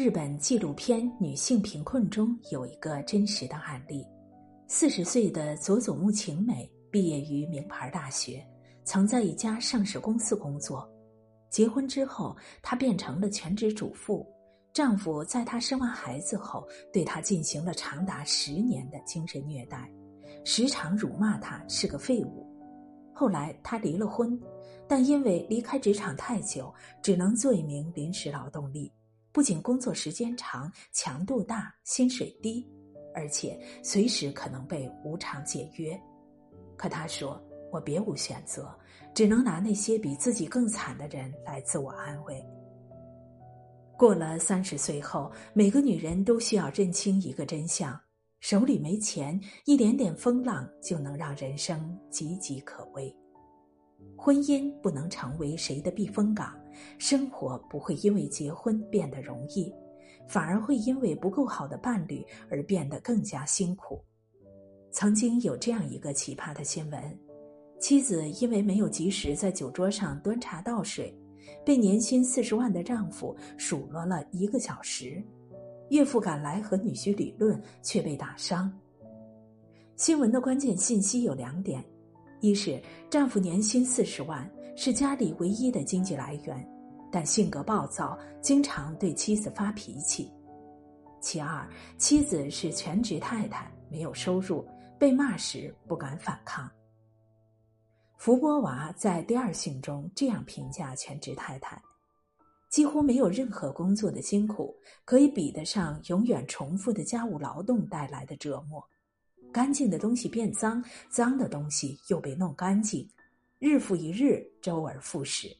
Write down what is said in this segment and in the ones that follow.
日本纪录片《女性贫困》中有一个真实的案例：四十岁的佐佐木晴美毕业于名牌大学，曾在一家上市公司工作。结婚之后，她变成了全职主妇。丈夫在她生完孩子后，对她进行了长达十年的精神虐待，时常辱骂她是个废物。后来她离了婚，但因为离开职场太久，只能做一名临时劳动力。不仅工作时间长、强度大、薪水低，而且随时可能被无偿解约。可他说：“我别无选择，只能拿那些比自己更惨的人来自我安慰。”过了三十岁后，每个女人都需要认清一个真相：手里没钱，一点点风浪就能让人生岌岌可危。婚姻不能成为谁的避风港。生活不会因为结婚变得容易，反而会因为不够好的伴侣而变得更加辛苦。曾经有这样一个奇葩的新闻：妻子因为没有及时在酒桌上端茶倒水，被年薪四十万的丈夫数落了一个小时。岳父赶来和女婿理论，却被打伤。新闻的关键信息有两点：一是丈夫年薪四十万。是家里唯一的经济来源，但性格暴躁，经常对妻子发脾气。其二，妻子是全职太太，没有收入，被骂时不敢反抗。福波娃在第二性中这样评价全职太太：几乎没有任何工作的辛苦可以比得上永远重复的家务劳动带来的折磨。干净的东西变脏，脏的东西又被弄干净。日复一日，周而复始。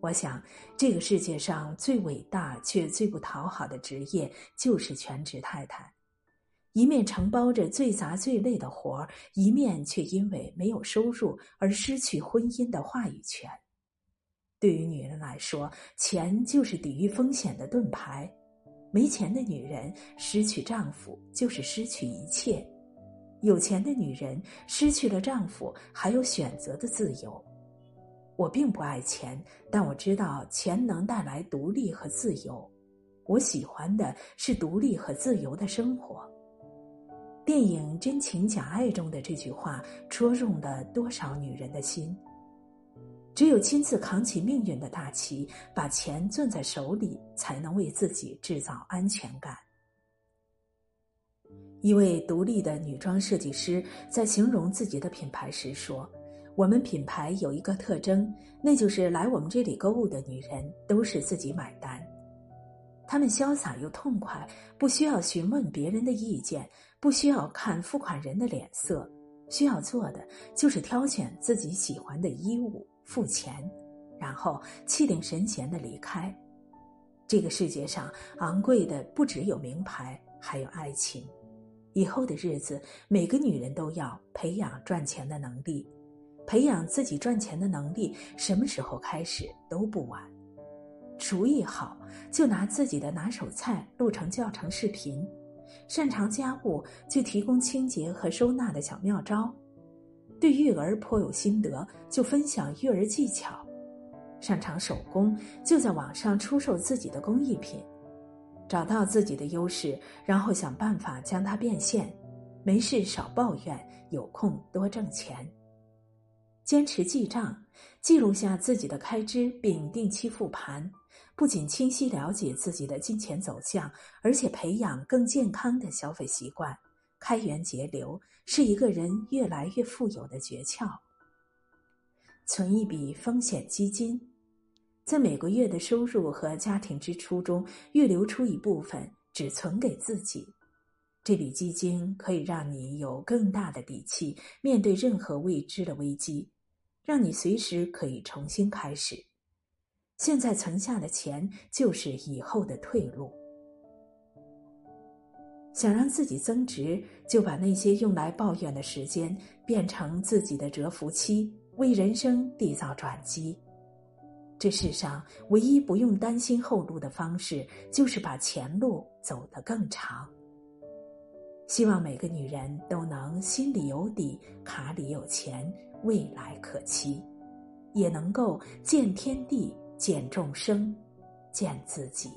我想，这个世界上最伟大却最不讨好的职业就是全职太太，一面承包着最杂最累的活儿，一面却因为没有收入而失去婚姻的话语权。对于女人来说，钱就是抵御风险的盾牌。没钱的女人失去丈夫，就是失去一切。有钱的女人失去了丈夫，还有选择的自由。我并不爱钱，但我知道钱能带来独立和自由。我喜欢的是独立和自由的生活。电影《真情假爱》中的这句话戳中了多少女人的心？只有亲自扛起命运的大旗，把钱攥在手里，才能为自己制造安全感。一位独立的女装设计师在形容自己的品牌时说：“我们品牌有一个特征，那就是来我们这里购物的女人都是自己买单。她们潇洒又痛快，不需要询问别人的意见，不需要看付款人的脸色，需要做的就是挑选自己喜欢的衣物，付钱，然后气定神闲的离开。这个世界上昂贵的不只有名牌，还有爱情。”以后的日子，每个女人都要培养赚钱的能力，培养自己赚钱的能力，什么时候开始都不晚。厨艺好，就拿自己的拿手菜录成教程视频；擅长家务，就提供清洁和收纳的小妙招；对育儿颇有心得，就分享育儿技巧；擅长手工，就在网上出售自己的工艺品。找到自己的优势，然后想办法将它变现。没事少抱怨，有空多挣钱。坚持记账，记录下自己的开支，并定期复盘。不仅清晰了解自己的金钱走向，而且培养更健康的消费习惯。开源节流是一个人越来越富有的诀窍。存一笔风险基金。在每个月的收入和家庭支出中预留出一部分，只存给自己。这笔基金可以让你有更大的底气面对任何未知的危机，让你随时可以重新开始。现在存下的钱就是以后的退路。想让自己增值，就把那些用来抱怨的时间变成自己的蛰伏期，为人生缔造转机。这世上唯一不用担心后路的方式，就是把前路走得更长。希望每个女人都能心里有底，卡里有钱，未来可期，也能够见天地、见众生、见自己。